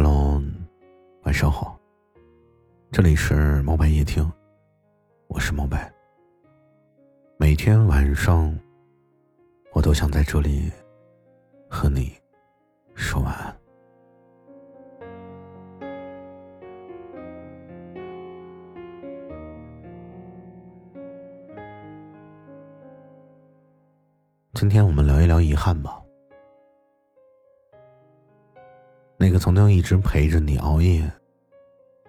Hello，晚上好。这里是猫白夜听，我是猫白。每天晚上，我都想在这里和你说晚安。今天我们聊一聊遗憾吧。那个曾经一直陪着你熬夜，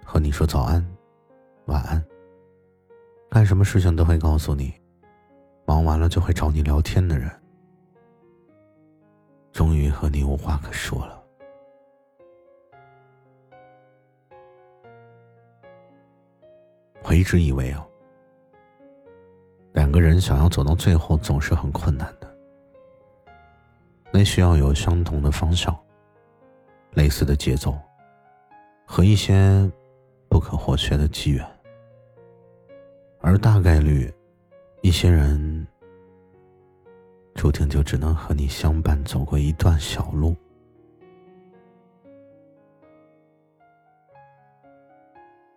和你说早安、晚安，干什么事情都会告诉你，忙完了就会找你聊天的人，终于和你无话可说了。我一直以为啊，两个人想要走到最后总是很困难的，那需要有相同的方向。类似的节奏，和一些不可或缺的机缘，而大概率，一些人注定就只能和你相伴走过一段小路。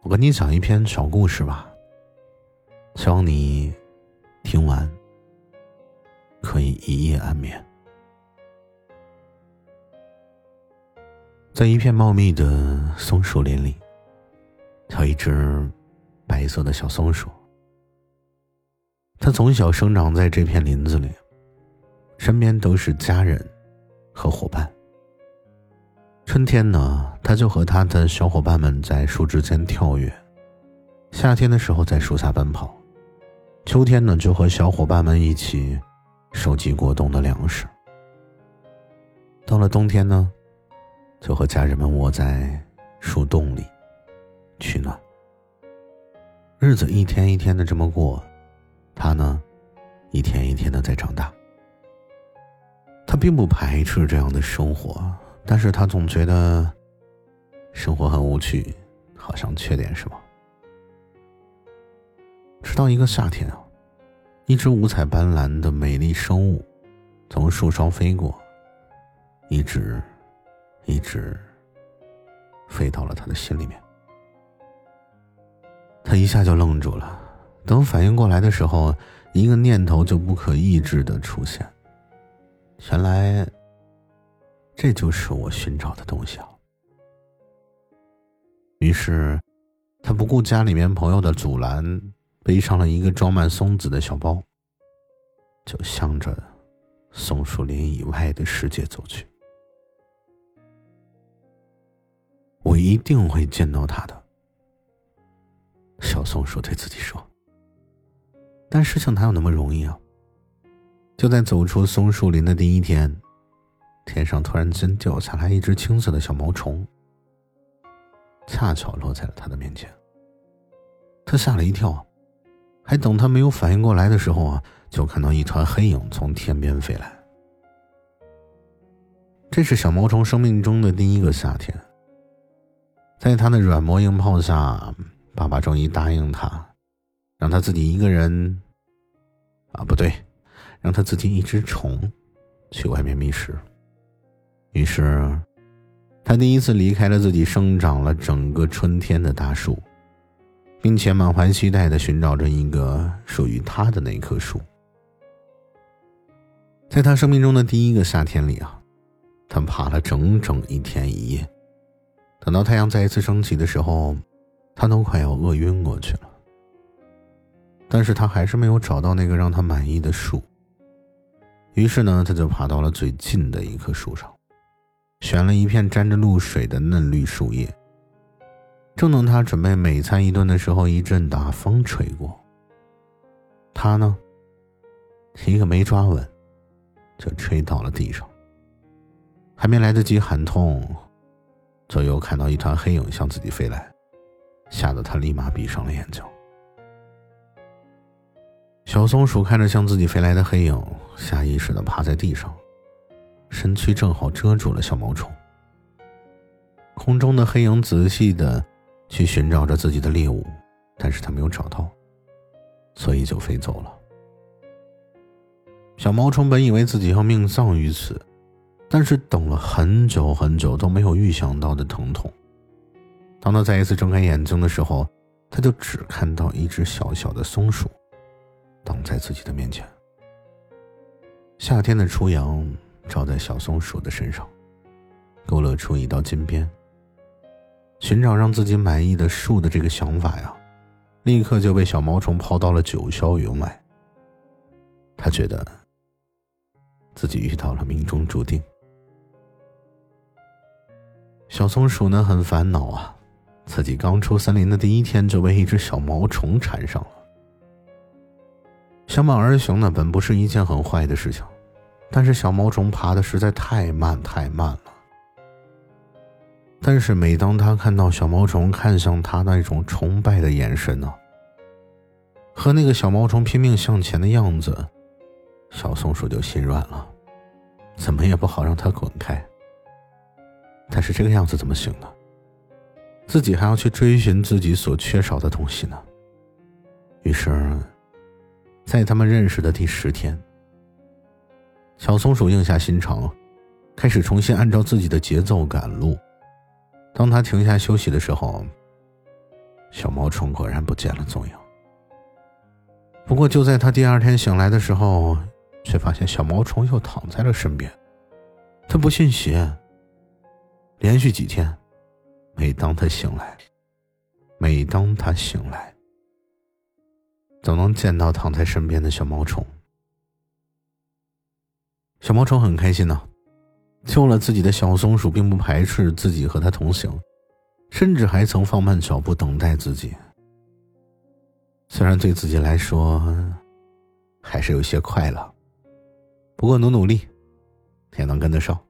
我跟你讲一篇小故事吧，希望你听完可以一夜安眠。在一片茂密的松树林里，有一只白色的小松鼠。它从小生长在这片林子里，身边都是家人和伙伴。春天呢，它就和它的小伙伴们在树枝间跳跃；夏天的时候在树下奔跑；秋天呢，就和小伙伴们一起收集过冬的粮食。到了冬天呢？就和家人们窝在树洞里取暖，日子一天一天的这么过，他呢，一天一天的在长大。他并不排斥这样的生活，但是他总觉得生活很无趣，好像缺点什么。直到一个夏天啊，一只五彩斑斓的美丽生物从树梢飞过，一直。一直飞到了他的心里面，他一下就愣住了。等反应过来的时候，一个念头就不可抑制的出现。原来，这就是我寻找的东西啊！于是，他不顾家里面朋友的阻拦，背上了一个装满松子的小包，就向着松树林以外的世界走去。我一定会见到他的，小松鼠对自己说。但事情哪有那么容易啊？就在走出松树林的第一天，天上突然间掉下来一只青色的小毛虫，恰巧落在了他的面前。他吓了一跳，还等他没有反应过来的时候啊，就看到一团黑影从天边飞来。这是小毛虫生命中的第一个夏天。在他的软磨硬泡下，爸爸终于答应他，让他自己一个人，啊，不对，让他自己一只虫，去外面觅食。于是，他第一次离开了自己生长了整个春天的大树，并且满怀期待的寻找着一个属于他的那棵树。在他生命中的第一个夏天里啊，他爬了整整一天一夜。等到太阳再一次升起的时候，他都快要饿晕过去了。但是他还是没有找到那个让他满意的树。于是呢，他就爬到了最近的一棵树上，选了一片沾着露水的嫩绿树叶。正等他准备美餐一顿的时候，一阵大风吹过，他呢，一个没抓稳，就吹到了地上。还没来得及喊痛。左右看到一团黑影向自己飞来，吓得他立马闭上了眼睛。小松鼠看着向自己飞来的黑影，下意识的趴在地上，身躯正好遮住了小毛虫。空中的黑影仔细的去寻找着自己的猎物，但是他没有找到，所以就飞走了。小毛虫本以为自己要命丧于此，但是等了很久很久都没有预想到的疼痛。当他再一次睁开眼睛的时候，他就只看到一只小小的松鼠挡在自己的面前。夏天的初阳照在小松鼠的身上，勾勒出一道金边。寻找让自己满意的树的这个想法呀，立刻就被小毛虫抛到了九霄云外。他觉得自己遇到了命中注定。小松鼠呢很烦恼啊，自己刚出森林的第一天就被一只小毛虫缠上了。相伴而行呢本不是一件很坏的事情，但是小毛虫爬的实在太慢太慢了。但是每当他看到小毛虫看向他那种崇拜的眼神呢，和那个小毛虫拼命向前的样子，小松鼠就心软了，怎么也不好让它滚开。但是这个样子怎么行呢？自己还要去追寻自己所缺少的东西呢。于是，在他们认识的第十天，小松鼠硬下心肠，开始重新按照自己的节奏赶路。当他停下休息的时候，小毛虫果然不见了踪影。不过，就在他第二天醒来的时候，却发现小毛虫又躺在了身边。他不信邪。连续几天，每当他醒来，每当他醒来，总能见到躺在身边的小毛虫。小毛虫很开心呢。救了自己的小松鼠，并不排斥自己和他同行，甚至还曾放慢脚步等待自己。虽然对自己来说还是有些快乐，不过努努力也能跟得上。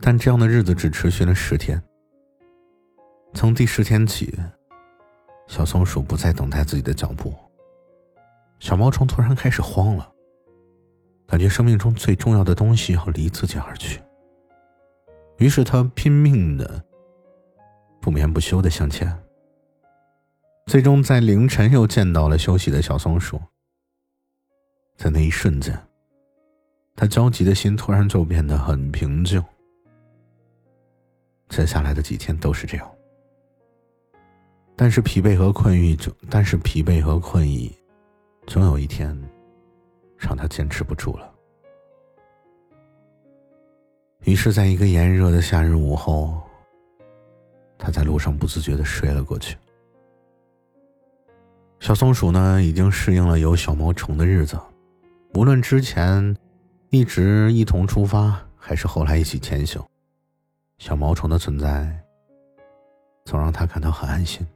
但这样的日子只持续了十天。从第十天起，小松鼠不再等待自己的脚步，小毛虫突然开始慌了。感觉生命中最重要的东西要离自己而去，于是他拼命的、不眠不休的向前。最终在凌晨又见到了休息的小松鼠。在那一瞬间，他焦急的心突然就变得很平静。接下来的几天都是这样，但是疲惫和困意，但是疲惫和困意，总有一天。让他坚持不住了。于是，在一个炎热的夏日午后，他在路上不自觉的睡了过去。小松鼠呢，已经适应了有小毛虫的日子，无论之前一直一同出发，还是后来一起前行，小毛虫的存在总让他感到很安心。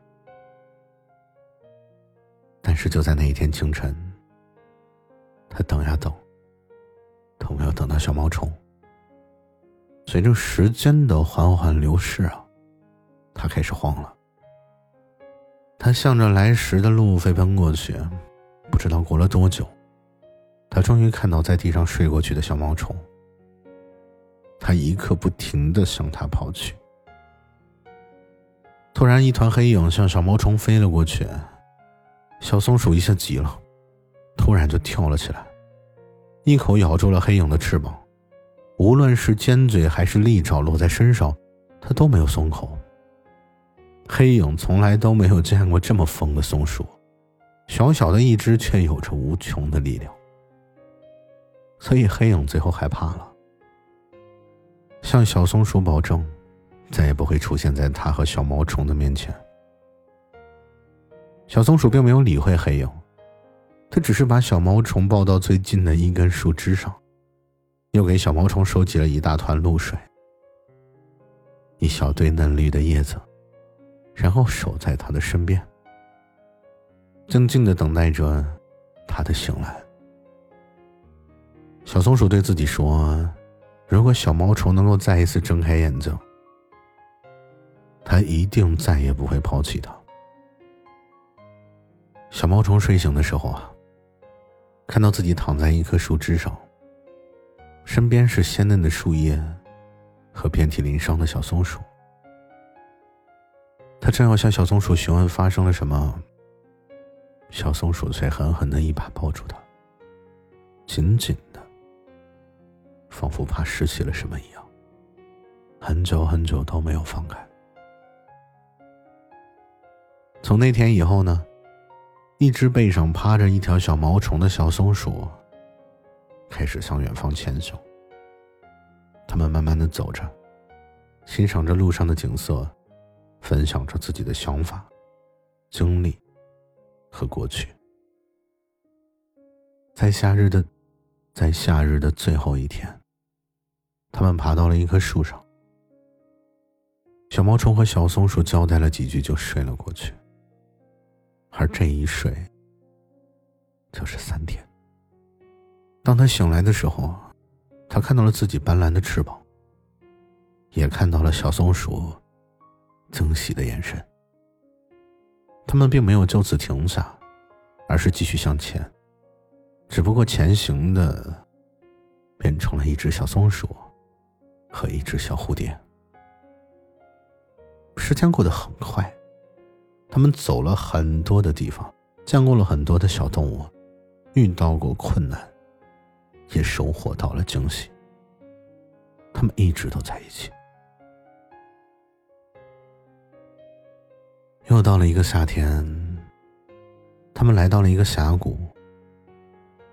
但是，就在那一天清晨。他等呀等，都没有等到小毛虫。随着时间的缓缓流逝啊，他开始慌了。他向着来时的路飞奔过去，不知道过了多久，他终于看到在地上睡过去的小毛虫。他一刻不停的向他跑去。突然，一团黑影向小毛虫飞了过去，小松鼠一下急了。突然就跳了起来，一口咬住了黑影的翅膀，无论是尖嘴还是利爪落在身上，它都没有松口。黑影从来都没有见过这么疯的松鼠，小小的一只却有着无穷的力量，所以黑影最后害怕了，向小松鼠保证，再也不会出现在它和小毛虫的面前。小松鼠并没有理会黑影。他只是把小毛虫抱到最近的一根树枝上，又给小毛虫收集了一大团露水、一小堆嫩绿的叶子，然后守在他的身边，静静的等待着他的醒来。小松鼠对自己说：“如果小毛虫能够再一次睁开眼睛，他一定再也不会抛弃他。”小毛虫睡醒的时候啊。看到自己躺在一棵树枝上，身边是鲜嫩的树叶和遍体鳞伤的小松鼠。他正要向小松鼠询问发生了什么，小松鼠却狠狠的一把抱住他，紧紧的仿佛怕失去了什么一样，很久很久都没有放开。从那天以后呢，一只背上趴着一条小毛虫的小松鼠，开始向远方迁徙。他们慢慢的走着，欣赏着路上的景色，分享着自己的想法、经历和过去。在夏日的，在夏日的最后一天，他们爬到了一棵树上。小毛虫和小松鼠交代了几句，就睡了过去。而这一睡，就是三天。当他醒来的时候，他看到了自己斑斓的翅膀，也看到了小松鼠惊喜的眼神。他们并没有就此停下，而是继续向前。只不过前行的变成了一只小松鼠和一只小蝴蝶。时间过得很快，他们走了很多的地方，见过了很多的小动物，遇到过困难，也收获到了惊喜。他们一直都在一起。又到了一个夏天，他们来到了一个峡谷。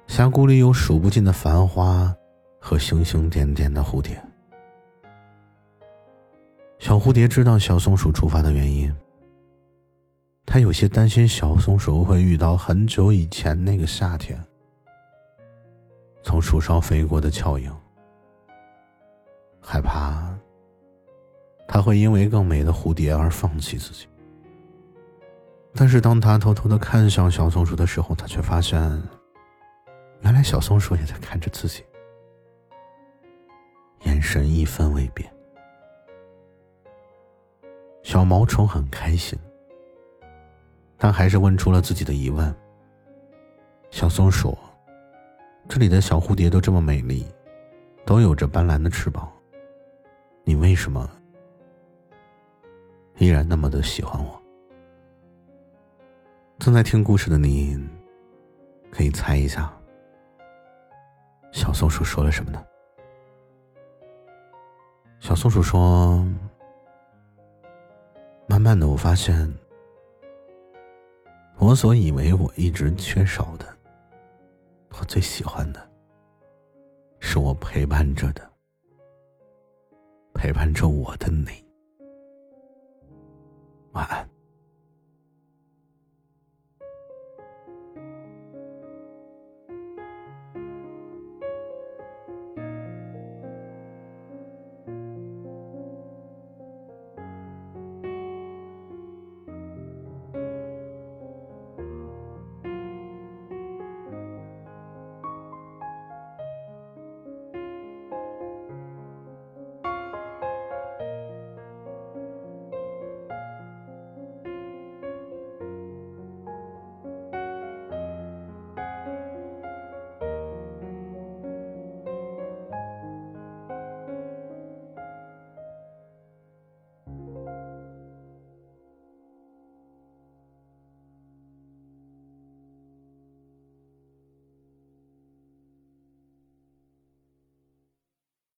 峡谷里有数不尽的繁花和星星点点的蝴蝶。小蝴蝶知道小松鼠出发的原因，它有些担心小松鼠会遇到很久以前那个夏天从树梢飞过的峭影，害怕它会因为更美的蝴蝶而放弃自己。但是当他偷偷的看向小松鼠的时候，他却发现。原来小松鼠也在看着自己，眼神一分未变。小毛虫很开心，但还是问出了自己的疑问：“小松鼠，这里的小蝴蝶都这么美丽，都有着斑斓的翅膀，你为什么依然那么的喜欢我？”正在听故事的你，可以猜一下。小松鼠说了什么呢？小松鼠说：“慢慢的，我发现，我所以为我一直缺少的，我最喜欢的，是我陪伴着的，陪伴着我的你。晚安。”